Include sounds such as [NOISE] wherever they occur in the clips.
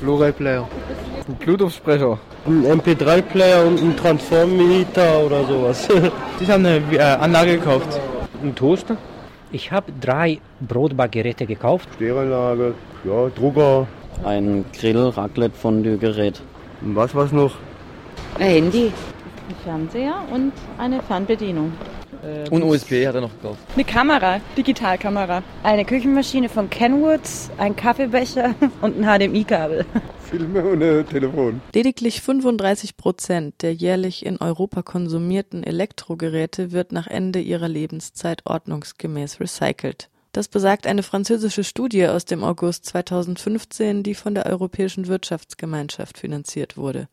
Blu-ray-Player. Ein Bluetooth-Sprecher. Ein MP3-Player und ein Transform-Meter oder sowas. [LAUGHS] Ich habe eine äh, Anlage gekauft. Ein Toaster. Ich habe drei Brotbackgeräte gekauft. Stereoanlage, ja, Drucker. Ein Grill, Raclette, Fondue-Gerät. Und was was noch? Ein Handy. Ein Fernseher und eine Fernbedienung. Und USB hat er noch gekauft. Eine Kamera, Digitalkamera. Eine Küchenmaschine von Kenwood, ein Kaffeebecher [LAUGHS] und ein HDMI-Kabel. Filme und ein Telefon. Lediglich 35 Prozent der jährlich in Europa konsumierten Elektrogeräte wird nach Ende ihrer Lebenszeit ordnungsgemäß recycelt. Das besagt eine französische Studie aus dem August 2015, die von der Europäischen Wirtschaftsgemeinschaft finanziert wurde.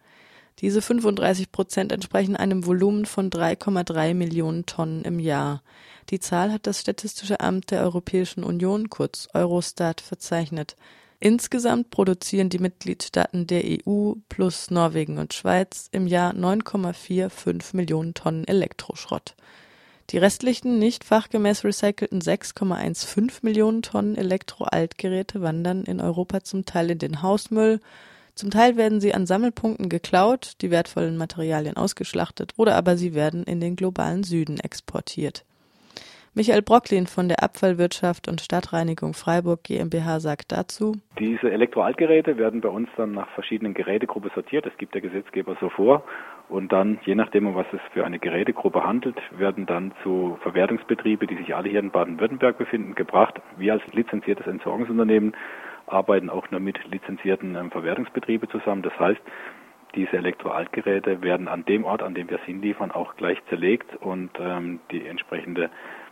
Diese 35 Prozent entsprechen einem Volumen von 3,3 Millionen Tonnen im Jahr. Die Zahl hat das Statistische Amt der Europäischen Union, kurz Eurostat, verzeichnet. Insgesamt produzieren die Mitgliedstaaten der EU plus Norwegen und Schweiz im Jahr 9,45 Millionen Tonnen Elektroschrott. Die restlichen nicht fachgemäß recycelten 6,15 Millionen Tonnen Elektroaltgeräte wandern in Europa zum Teil in den Hausmüll, zum Teil werden sie an Sammelpunkten geklaut, die wertvollen Materialien ausgeschlachtet oder aber sie werden in den globalen Süden exportiert. Michael Brocklin von der Abfallwirtschaft und Stadtreinigung Freiburg GmbH sagt dazu, Diese Elektroaltgeräte werden bei uns dann nach verschiedenen Gerätegruppen sortiert. Das gibt der Gesetzgeber so vor. Und dann, je nachdem, um was es für eine Gerätegruppe handelt, werden dann zu Verwertungsbetriebe, die sich alle hier in Baden-Württemberg befinden, gebracht. Wir als lizenziertes Entsorgungsunternehmen arbeiten auch nur mit lizenzierten ähm, Verwertungsbetrieben zusammen. Das heißt, diese Elektroaltgeräte werden an dem Ort, an dem wir sie hinliefern, auch gleich zerlegt und ähm, die entsprechende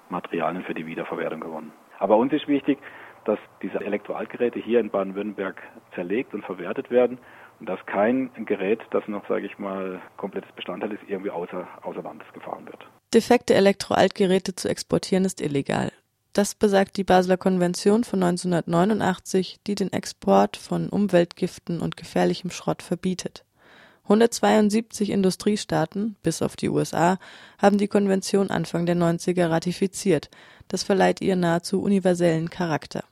Materialien für die Wiederverwertung gewonnen. Aber uns ist wichtig, dass diese Elektroaltgeräte hier in Baden-Württemberg zerlegt und verwertet werden und dass kein Gerät, das noch, sage ich mal, komplettes Bestandteil ist, irgendwie außer, außer Landes gefahren wird. Defekte Elektroaltgeräte zu exportieren ist illegal. Das besagt die Basler Konvention von 1989, die den Export von Umweltgiften und gefährlichem Schrott verbietet. 172 Industriestaaten, bis auf die USA, haben die Konvention Anfang der 90er ratifiziert. Das verleiht ihr nahezu universellen Charakter.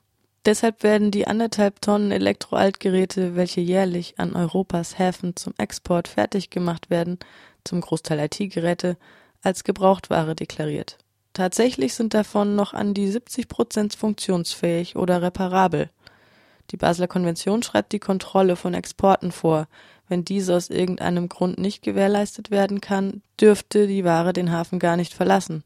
Deshalb werden die anderthalb Tonnen Elektroaltgeräte, welche jährlich an Europas Häfen zum Export fertig gemacht werden, zum Großteil IT-Geräte, als Gebrauchtware deklariert. Tatsächlich sind davon noch an die 70 Prozent funktionsfähig oder reparabel. Die Basler Konvention schreibt die Kontrolle von Exporten vor. Wenn diese aus irgendeinem Grund nicht gewährleistet werden kann, dürfte die Ware den Hafen gar nicht verlassen.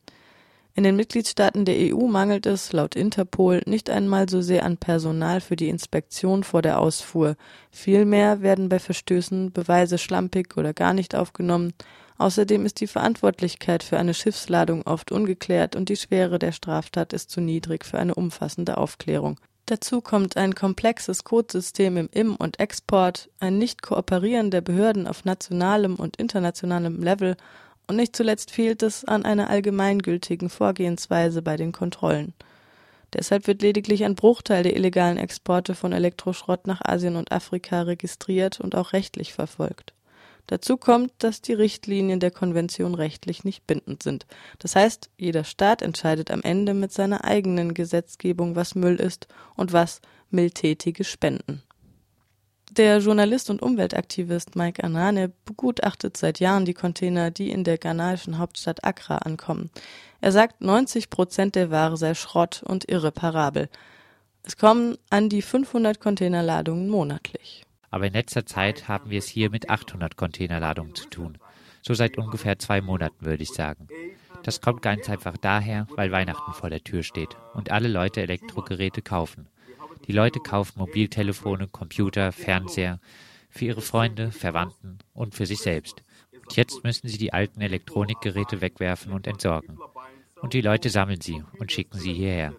In den Mitgliedstaaten der EU mangelt es, laut Interpol, nicht einmal so sehr an Personal für die Inspektion vor der Ausfuhr. Vielmehr werden bei Verstößen Beweise schlampig oder gar nicht aufgenommen. Außerdem ist die Verantwortlichkeit für eine Schiffsladung oft ungeklärt und die Schwere der Straftat ist zu niedrig für eine umfassende Aufklärung. Dazu kommt ein komplexes Codesystem im Im- und Export, ein Nicht-Kooperieren der Behörden auf nationalem und internationalem Level und nicht zuletzt fehlt es an einer allgemeingültigen Vorgehensweise bei den Kontrollen. Deshalb wird lediglich ein Bruchteil der illegalen Exporte von Elektroschrott nach Asien und Afrika registriert und auch rechtlich verfolgt. Dazu kommt, dass die Richtlinien der Konvention rechtlich nicht bindend sind. Das heißt, jeder Staat entscheidet am Ende mit seiner eigenen Gesetzgebung, was Müll ist und was mildtätige Spenden. Der Journalist und Umweltaktivist Mike Anane begutachtet seit Jahren die Container, die in der ghanaischen Hauptstadt Accra ankommen. Er sagt, 90 Prozent der Ware sei Schrott und irreparabel. Es kommen an die 500 Containerladungen monatlich. Aber in letzter Zeit haben wir es hier mit 800 Containerladungen zu tun. So seit ungefähr zwei Monaten, würde ich sagen. Das kommt ganz einfach daher, weil Weihnachten vor der Tür steht und alle Leute Elektrogeräte kaufen. Die Leute kaufen Mobiltelefone, Computer, Fernseher für ihre Freunde, Verwandten und für sich selbst. Und jetzt müssen sie die alten Elektronikgeräte wegwerfen und entsorgen. Und die Leute sammeln sie und schicken sie hierher.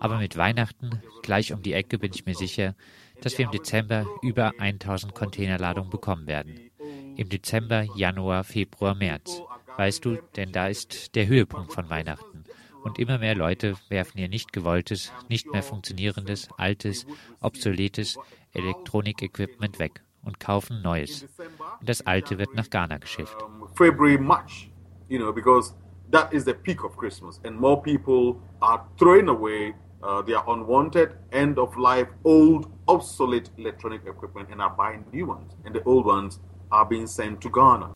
Aber mit Weihnachten, gleich um die Ecke, bin ich mir sicher, dass wir im Dezember über 1000 Containerladungen bekommen werden. Im Dezember, Januar, Februar, März. Weißt du, denn da ist der Höhepunkt von Weihnachten. Und immer mehr Leute werfen ihr nicht gewolltes, nicht mehr funktionierendes, altes, obsoletes Elektronikequipment weg und kaufen neues. Und das alte wird nach Ghana geschifft. February, March, you know, because that is the peak of Christmas and more people are throwing away uh, their unwanted, end of life, old, obsolete electronic equipment and are buying new ones. And the old ones are being sent to Ghana.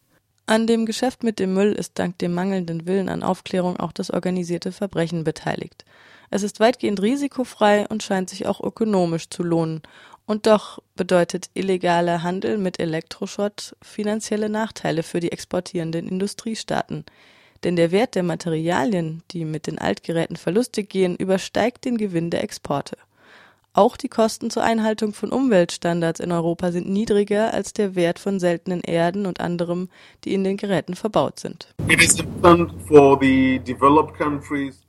An dem Geschäft mit dem Müll ist dank dem mangelnden Willen an Aufklärung auch das organisierte Verbrechen beteiligt. Es ist weitgehend risikofrei und scheint sich auch ökonomisch zu lohnen. Und doch bedeutet illegaler Handel mit Elektroschrott finanzielle Nachteile für die exportierenden Industriestaaten. Denn der Wert der Materialien, die mit den Altgeräten verlustig gehen, übersteigt den Gewinn der Exporte. Auch die Kosten zur Einhaltung von Umweltstandards in Europa sind niedriger als der Wert von seltenen Erden und anderem, die in den Geräten verbaut sind.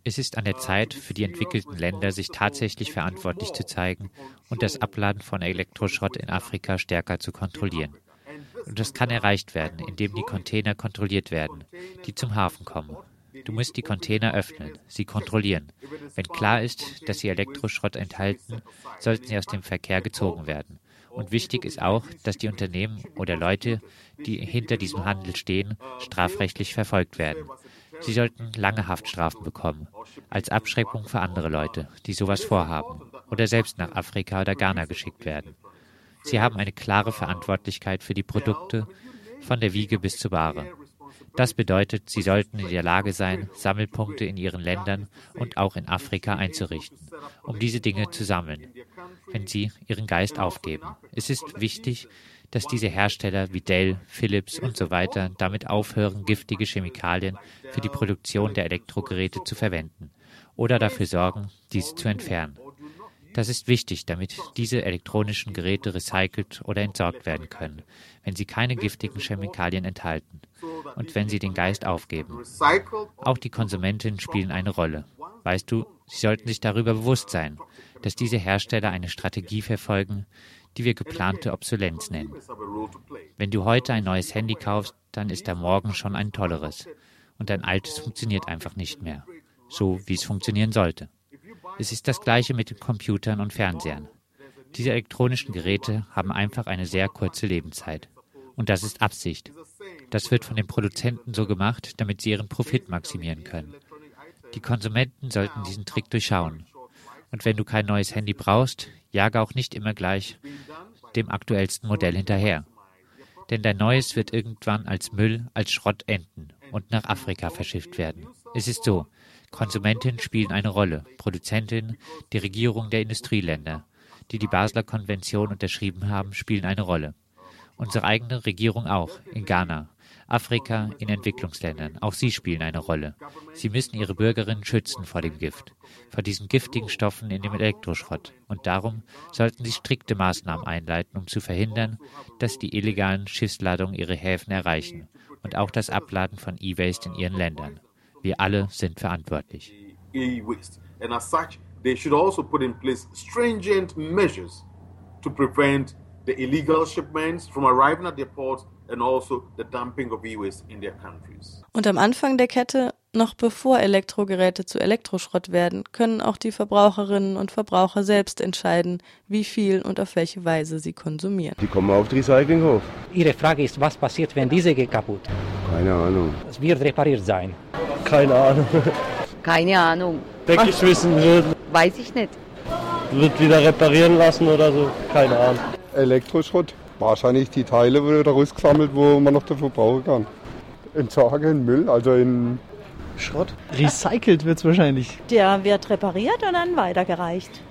Es ist an der Zeit für die entwickelten Länder, sich tatsächlich verantwortlich zu zeigen und das Abladen von Elektroschrott in Afrika stärker zu kontrollieren. Und das kann erreicht werden, indem die Container kontrolliert werden, die zum Hafen kommen. Du musst die Container öffnen, sie kontrollieren. Wenn klar ist, dass sie Elektroschrott enthalten, sollten sie aus dem Verkehr gezogen werden. Und wichtig ist auch, dass die Unternehmen oder Leute, die hinter diesem Handel stehen, strafrechtlich verfolgt werden. Sie sollten lange Haftstrafen bekommen, als Abschreckung für andere Leute, die sowas vorhaben oder selbst nach Afrika oder Ghana geschickt werden. Sie haben eine klare Verantwortlichkeit für die Produkte, von der Wiege bis zur Ware. Das bedeutet, sie sollten in der Lage sein, Sammelpunkte in ihren Ländern und auch in Afrika einzurichten, um diese Dinge zu sammeln, wenn sie ihren Geist aufgeben. Es ist wichtig, dass diese Hersteller wie Dell, Philips und so weiter damit aufhören, giftige Chemikalien für die Produktion der Elektrogeräte zu verwenden oder dafür sorgen, diese zu entfernen. Das ist wichtig, damit diese elektronischen Geräte recycelt oder entsorgt werden können, wenn sie keine giftigen Chemikalien enthalten und wenn sie den Geist aufgeben. Auch die Konsumenten spielen eine Rolle. Weißt du, sie sollten sich darüber bewusst sein, dass diese Hersteller eine Strategie verfolgen, die wir geplante Obsolenz nennen. Wenn du heute ein neues Handy kaufst, dann ist da morgen schon ein tolleres. Und dein altes funktioniert einfach nicht mehr. So wie es funktionieren sollte. Es ist das gleiche mit den Computern und Fernsehern. Diese elektronischen Geräte haben einfach eine sehr kurze Lebenszeit. Und das ist Absicht. Das wird von den Produzenten so gemacht, damit sie ihren Profit maximieren können. Die Konsumenten sollten diesen Trick durchschauen. Und wenn du kein neues Handy brauchst, jage auch nicht immer gleich dem aktuellsten Modell hinterher. Denn dein neues wird irgendwann als Müll, als Schrott enden und nach Afrika verschifft werden. Es ist so, Konsumentinnen spielen eine Rolle, Produzentinnen, die Regierung der Industrieländer, die die Basler Konvention unterschrieben haben, spielen eine Rolle. Unsere eigene Regierung auch, in Ghana, Afrika, in Entwicklungsländern. Auch sie spielen eine Rolle. Sie müssen ihre Bürgerinnen schützen vor dem Gift, vor diesen giftigen Stoffen in dem Elektroschrott. Und darum sollten sie strikte Maßnahmen einleiten, um zu verhindern, dass die illegalen Schiffsladungen ihre Häfen erreichen und auch das Abladen von E-Waste in ihren Ländern. Wir alle sind verantwortlich. And as such, they should also put in place stringent measures to prevent the illegal shipments from arriving at their ports and also the dumping of e-waste in their countries. Und am Anfang der Kette, noch bevor Elektrogeräte zu Elektroschrott werden, können auch die Verbraucherinnen und Verbraucher selbst entscheiden, wie viel und auf welche Weise sie konsumieren. Die kommen auf den Recyclinghof. Ihre Frage ist, was passiert, wenn diese geht kaputt? Keine Ahnung. Es wird repariert sein. Keine Ahnung. Keine Ahnung. Weggeschmissen wird. Weiß ich nicht. Wird wieder reparieren lassen oder so. Keine Ahnung. Elektroschrott. Wahrscheinlich die Teile werden daraus gesammelt, wo man noch dafür brauchen kann. Entsorgen, Müll, also in Schrott. Recycelt wird es wahrscheinlich. Der wird repariert und dann weitergereicht.